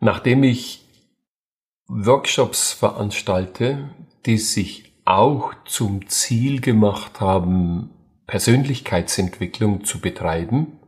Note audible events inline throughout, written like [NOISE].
Nachdem ich Workshops veranstalte, die sich auch zum Ziel gemacht haben, Persönlichkeitsentwicklung zu betreiben,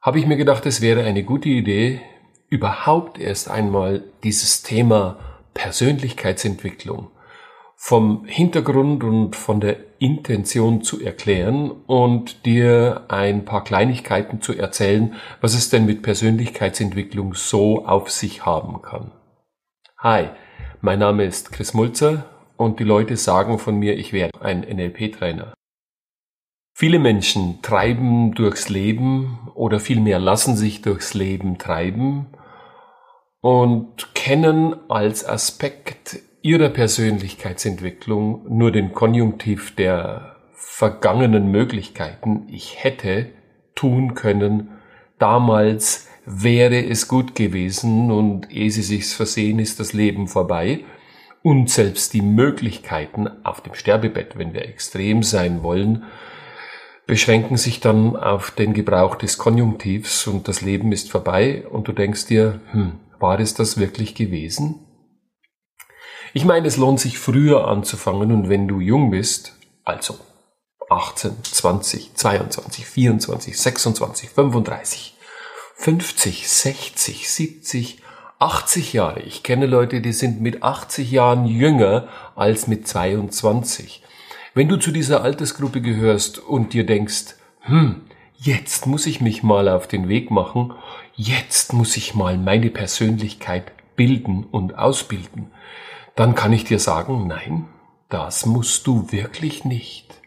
habe ich mir gedacht, es wäre eine gute Idee, überhaupt erst einmal dieses Thema Persönlichkeitsentwicklung vom Hintergrund und von der Intention zu erklären und dir ein paar Kleinigkeiten zu erzählen, was es denn mit Persönlichkeitsentwicklung so auf sich haben kann. Hi, mein Name ist Chris Mulzer und die Leute sagen von mir, ich wäre ein NLP-Trainer. Viele Menschen treiben durchs Leben oder vielmehr lassen sich durchs Leben treiben und kennen als Aspekt ihrer Persönlichkeitsentwicklung nur den Konjunktiv der vergangenen Möglichkeiten. Ich hätte tun können, damals wäre es gut gewesen und ehe sie sich's versehen, ist das Leben vorbei. Und selbst die Möglichkeiten auf dem Sterbebett, wenn wir extrem sein wollen, beschränken sich dann auf den Gebrauch des Konjunktivs und das Leben ist vorbei und du denkst dir, hm, war es das wirklich gewesen? Ich meine, es lohnt sich früher anzufangen und wenn du jung bist, also 18, 20, 22, 24, 26, 35, 50, 60, 70, 80 Jahre. Ich kenne Leute, die sind mit 80 Jahren jünger als mit 22. Wenn du zu dieser Altersgruppe gehörst und dir denkst, hm, jetzt muss ich mich mal auf den Weg machen, jetzt muss ich mal meine Persönlichkeit bilden und ausbilden, dann kann ich dir sagen, nein, das musst du wirklich nicht.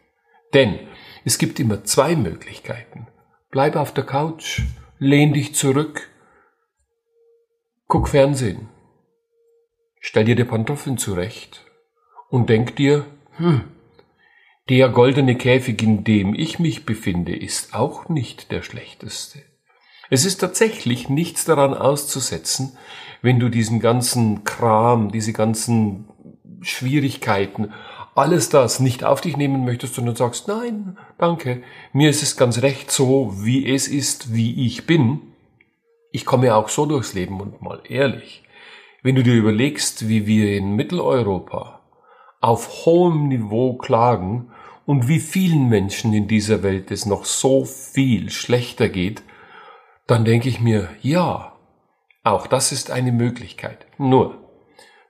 Denn es gibt immer zwei Möglichkeiten. Bleib auf der Couch, lehn dich zurück, guck Fernsehen, stell dir die Pantoffeln zurecht und denk dir, hm, der goldene Käfig, in dem ich mich befinde, ist auch nicht der schlechteste. Es ist tatsächlich nichts daran auszusetzen, wenn du diesen ganzen Kram, diese ganzen Schwierigkeiten, alles das nicht auf dich nehmen möchtest, sondern sagst, nein, danke, mir ist es ganz recht so, wie es ist, wie ich bin. Ich komme auch so durchs Leben und mal ehrlich, wenn du dir überlegst, wie wir in Mitteleuropa auf hohem Niveau klagen und wie vielen Menschen in dieser Welt es noch so viel schlechter geht, dann denke ich mir, ja, auch das ist eine Möglichkeit. Nur,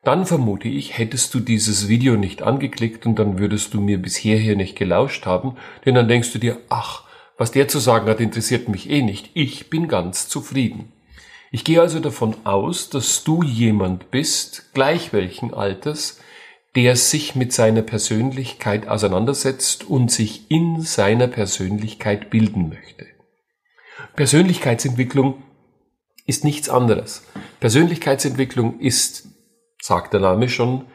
dann vermute ich, hättest du dieses Video nicht angeklickt und dann würdest du mir bis hierher nicht gelauscht haben, denn dann denkst du dir, ach, was der zu sagen hat, interessiert mich eh nicht. Ich bin ganz zufrieden. Ich gehe also davon aus, dass du jemand bist, gleich welchen Alters, der sich mit seiner Persönlichkeit auseinandersetzt und sich in seiner Persönlichkeit bilden möchte. Persönlichkeitsentwicklung ist nichts anderes. Persönlichkeitsentwicklung ist, sagt der Name schon,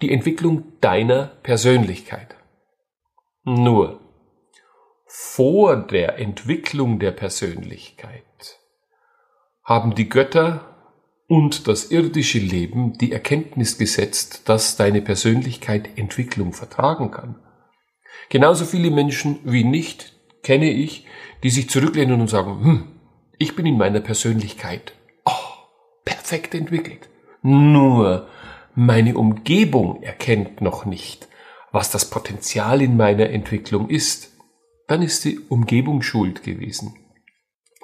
die Entwicklung deiner Persönlichkeit. Nur, vor der Entwicklung der Persönlichkeit haben die Götter und das irdische Leben die Erkenntnis gesetzt, dass deine Persönlichkeit Entwicklung vertragen kann. Genauso viele Menschen wie nicht kenne ich, die sich zurücklehnen und sagen, hm, ich bin in meiner Persönlichkeit oh, perfekt entwickelt. Nur meine Umgebung erkennt noch nicht, was das Potenzial in meiner Entwicklung ist. Dann ist die Umgebung schuld gewesen.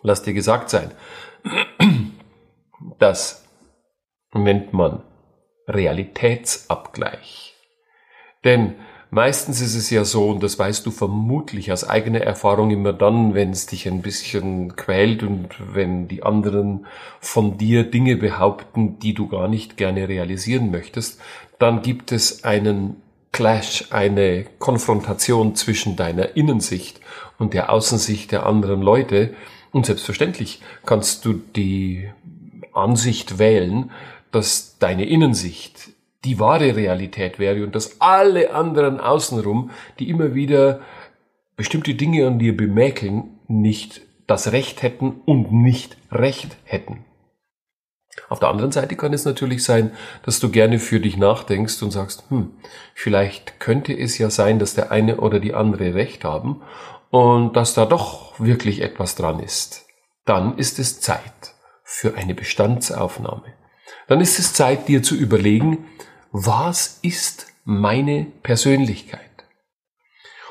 Lass dir gesagt sein, [CLEARS THROAT] das nennt man Realitätsabgleich. Denn Meistens ist es ja so, und das weißt du vermutlich aus eigener Erfahrung immer dann, wenn es dich ein bisschen quält und wenn die anderen von dir Dinge behaupten, die du gar nicht gerne realisieren möchtest, dann gibt es einen Clash, eine Konfrontation zwischen deiner Innensicht und der Außensicht der anderen Leute. Und selbstverständlich kannst du die Ansicht wählen, dass deine Innensicht die wahre Realität wäre und dass alle anderen außenrum, die immer wieder bestimmte Dinge an dir bemäkeln, nicht das Recht hätten und nicht Recht hätten. Auf der anderen Seite kann es natürlich sein, dass du gerne für dich nachdenkst und sagst, hm, vielleicht könnte es ja sein, dass der eine oder die andere Recht haben und dass da doch wirklich etwas dran ist. Dann ist es Zeit für eine Bestandsaufnahme. Dann ist es Zeit, dir zu überlegen, was ist meine Persönlichkeit?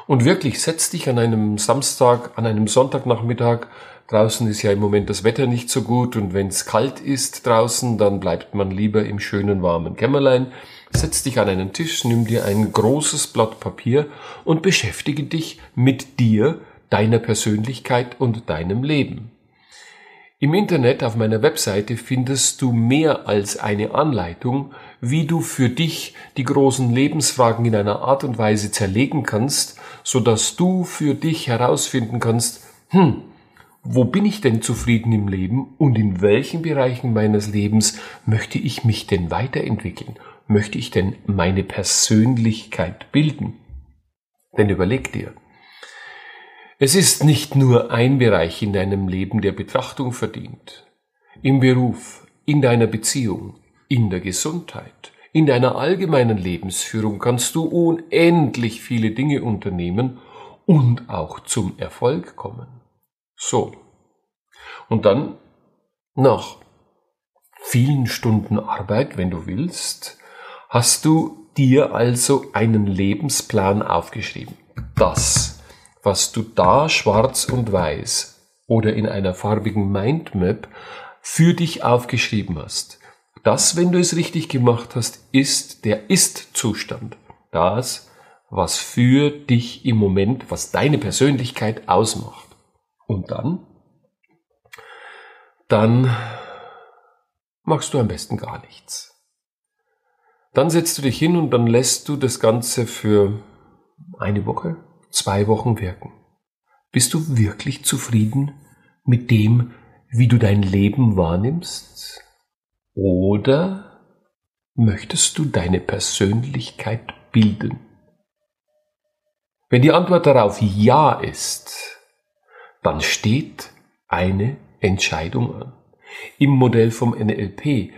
Und wirklich, setz dich an einem Samstag, an einem Sonntagnachmittag, draußen ist ja im Moment das Wetter nicht so gut und wenn es kalt ist draußen, dann bleibt man lieber im schönen warmen Kämmerlein, setz dich an einen Tisch, nimm dir ein großes Blatt Papier und beschäftige dich mit dir, deiner Persönlichkeit und deinem Leben. Im Internet auf meiner Webseite findest du mehr als eine Anleitung, wie du für dich die großen Lebensfragen in einer Art und Weise zerlegen kannst, so dass du für dich herausfinden kannst, hm, wo bin ich denn zufrieden im Leben und in welchen Bereichen meines Lebens möchte ich mich denn weiterentwickeln? Möchte ich denn meine Persönlichkeit bilden? Denn überleg dir, es ist nicht nur ein Bereich in deinem Leben, der Betrachtung verdient. Im Beruf, in deiner Beziehung, in der Gesundheit, in deiner allgemeinen Lebensführung kannst du unendlich viele Dinge unternehmen und auch zum Erfolg kommen. So. Und dann, nach vielen Stunden Arbeit, wenn du willst, hast du dir also einen Lebensplan aufgeschrieben. Das was du da schwarz und weiß oder in einer farbigen Mindmap für dich aufgeschrieben hast. Das, wenn du es richtig gemacht hast, ist der Ist-Zustand. Das, was für dich im Moment, was deine Persönlichkeit ausmacht. Und dann? Dann machst du am besten gar nichts. Dann setzt du dich hin und dann lässt du das Ganze für eine Woche, zwei Wochen wirken. Bist du wirklich zufrieden mit dem, wie du dein Leben wahrnimmst? Oder möchtest du deine Persönlichkeit bilden? Wenn die Antwort darauf Ja ist, dann steht eine Entscheidung an. Im Modell vom NLP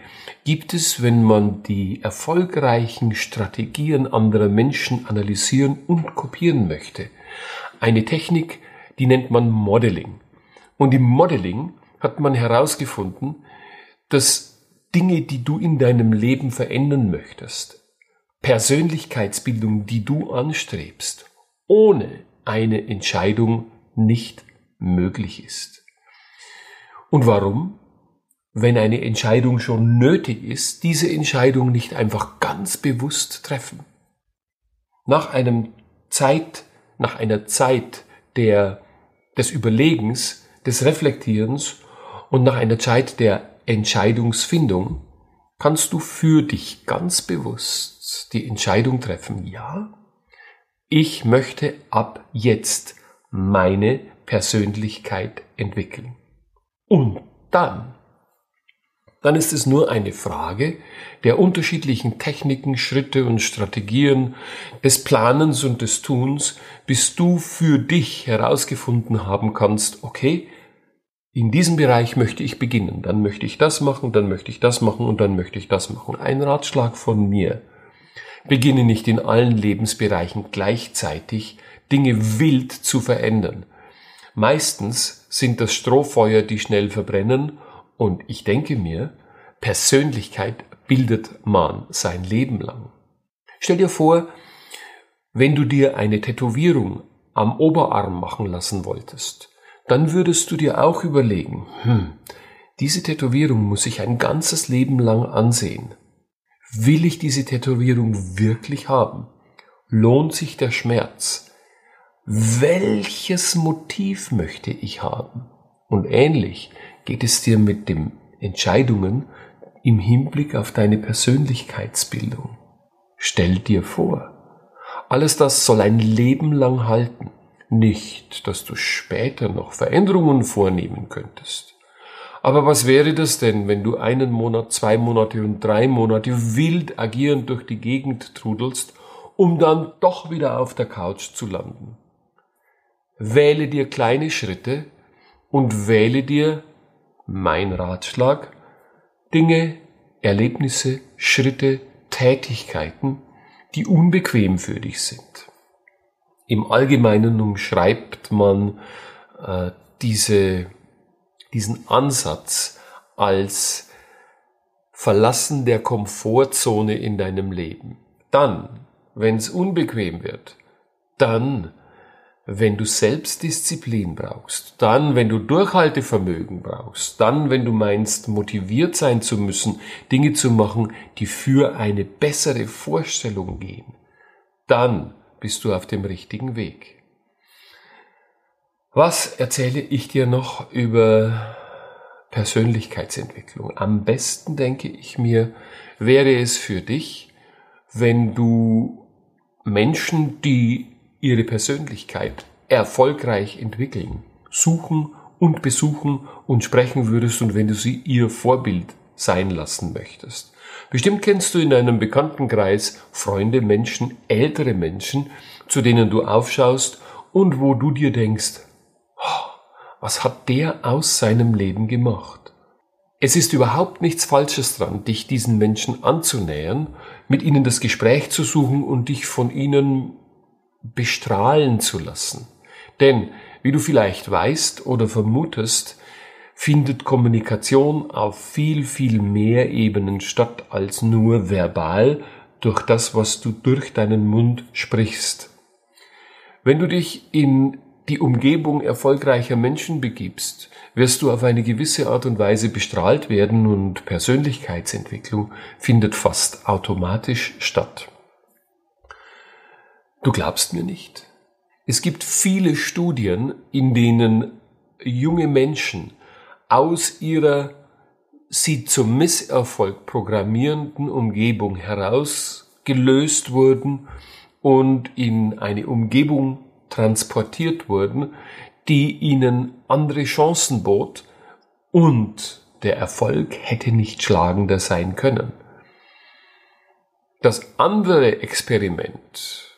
gibt es, wenn man die erfolgreichen Strategien anderer Menschen analysieren und kopieren möchte, eine Technik, die nennt man Modeling. Und im Modeling hat man herausgefunden, dass Dinge, die du in deinem Leben verändern möchtest, Persönlichkeitsbildung, die du anstrebst, ohne eine Entscheidung nicht möglich ist. Und warum? wenn eine Entscheidung schon nötig ist, diese Entscheidung nicht einfach ganz bewusst treffen. Nach einem Zeit, nach einer Zeit der, des Überlegens, des Reflektierens und nach einer Zeit der Entscheidungsfindung. Kannst du für dich ganz bewusst die Entscheidung treffen, ja, ich möchte ab jetzt meine Persönlichkeit entwickeln. Und dann dann ist es nur eine Frage der unterschiedlichen Techniken, Schritte und Strategien, des Planens und des Tuns, bis du für dich herausgefunden haben kannst, okay, in diesem Bereich möchte ich beginnen, dann möchte ich das machen, dann möchte ich das machen und dann möchte ich das machen. Ein Ratschlag von mir. Beginne nicht in allen Lebensbereichen gleichzeitig Dinge wild zu verändern. Meistens sind das Strohfeuer, die schnell verbrennen und ich denke mir, Persönlichkeit bildet man sein Leben lang. Stell dir vor, wenn du dir eine Tätowierung am Oberarm machen lassen wolltest, dann würdest du dir auch überlegen, hm, diese Tätowierung muss ich ein ganzes Leben lang ansehen. Will ich diese Tätowierung wirklich haben? Lohnt sich der Schmerz? Welches Motiv möchte ich haben? Und ähnlich geht es dir mit den Entscheidungen im Hinblick auf deine Persönlichkeitsbildung. Stell dir vor, alles das soll ein Leben lang halten, nicht, dass du später noch Veränderungen vornehmen könntest. Aber was wäre das denn, wenn du einen Monat, zwei Monate und drei Monate wild agierend durch die Gegend trudelst, um dann doch wieder auf der Couch zu landen? Wähle dir kleine Schritte und wähle dir mein Ratschlag, Dinge, Erlebnisse, Schritte, Tätigkeiten, die unbequem für dich sind. Im Allgemeinen umschreibt man äh, diese, diesen Ansatz als Verlassen der Komfortzone in deinem Leben. Dann, wenn es unbequem wird, dann, wenn du Selbstdisziplin brauchst, dann, wenn du Durchhaltevermögen brauchst, dann, wenn du meinst, motiviert sein zu müssen, Dinge zu machen, die für eine bessere Vorstellung gehen, dann bist du auf dem richtigen Weg. Was erzähle ich dir noch über Persönlichkeitsentwicklung. Am besten, denke ich mir, wäre es für dich, wenn du Menschen, die ihre Persönlichkeit erfolgreich entwickeln, suchen und besuchen und sprechen würdest und wenn du sie ihr Vorbild sein lassen möchtest. Bestimmt kennst du in deinem Bekanntenkreis Freunde, Menschen, ältere Menschen, zu denen du aufschaust und wo du dir denkst, was hat der aus seinem Leben gemacht? Es ist überhaupt nichts Falsches dran, dich diesen Menschen anzunähern, mit ihnen das Gespräch zu suchen und dich von ihnen bestrahlen zu lassen. Denn, wie du vielleicht weißt oder vermutest, findet Kommunikation auf viel, viel mehr Ebenen statt als nur verbal durch das, was du durch deinen Mund sprichst. Wenn du dich in die Umgebung erfolgreicher Menschen begibst, wirst du auf eine gewisse Art und Weise bestrahlt werden und Persönlichkeitsentwicklung findet fast automatisch statt. Du glaubst mir nicht. Es gibt viele Studien, in denen junge Menschen aus ihrer sie zum Misserfolg programmierenden Umgebung herausgelöst wurden und in eine Umgebung transportiert wurden, die ihnen andere Chancen bot und der Erfolg hätte nicht schlagender sein können. Das andere Experiment,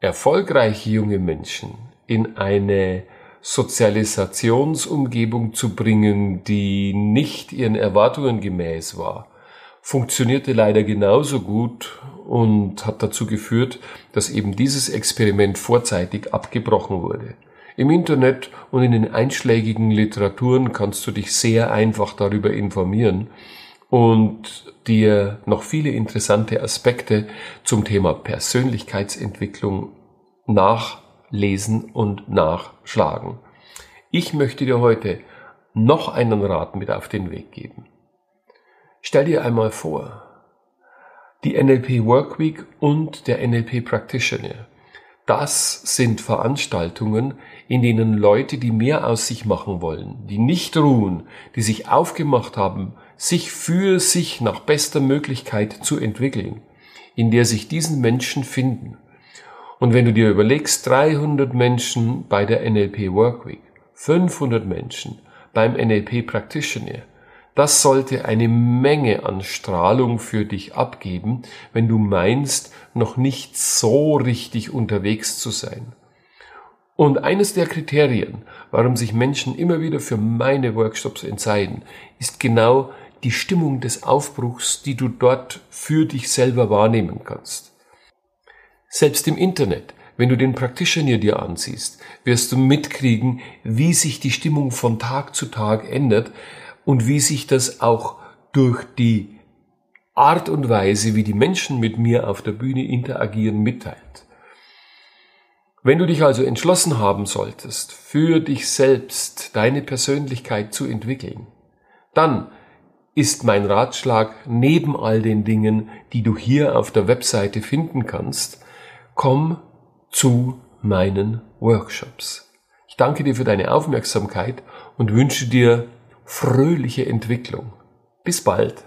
erfolgreiche junge Menschen in eine Sozialisationsumgebung zu bringen, die nicht ihren Erwartungen gemäß war, funktionierte leider genauso gut und hat dazu geführt, dass eben dieses Experiment vorzeitig abgebrochen wurde. Im Internet und in den einschlägigen Literaturen kannst du dich sehr einfach darüber informieren und dir noch viele interessante Aspekte zum Thema Persönlichkeitsentwicklung nachlesen und nachschlagen. Ich möchte dir heute noch einen Rat mit auf den Weg geben. Stell dir einmal vor, die NLP Workweek und der NLP Practitioner. Das sind Veranstaltungen, in denen Leute, die mehr aus sich machen wollen, die nicht ruhen, die sich aufgemacht haben, sich für sich nach bester Möglichkeit zu entwickeln, in der sich diesen Menschen finden. Und wenn du dir überlegst, 300 Menschen bei der NLP Workweek, 500 Menschen beim NLP Practitioner, das sollte eine Menge an Strahlung für dich abgeben, wenn du meinst, noch nicht so richtig unterwegs zu sein. Und eines der Kriterien, warum sich Menschen immer wieder für meine Workshops entscheiden, ist genau die Stimmung des Aufbruchs, die du dort für dich selber wahrnehmen kannst. Selbst im Internet, wenn du den Practitioner dir ansiehst, wirst du mitkriegen, wie sich die Stimmung von Tag zu Tag ändert, und wie sich das auch durch die Art und Weise, wie die Menschen mit mir auf der Bühne interagieren, mitteilt. Wenn du dich also entschlossen haben solltest, für dich selbst deine Persönlichkeit zu entwickeln, dann ist mein Ratschlag neben all den Dingen, die du hier auf der Webseite finden kannst, komm zu meinen Workshops. Ich danke dir für deine Aufmerksamkeit und wünsche dir fröhliche Entwicklung. Bis bald.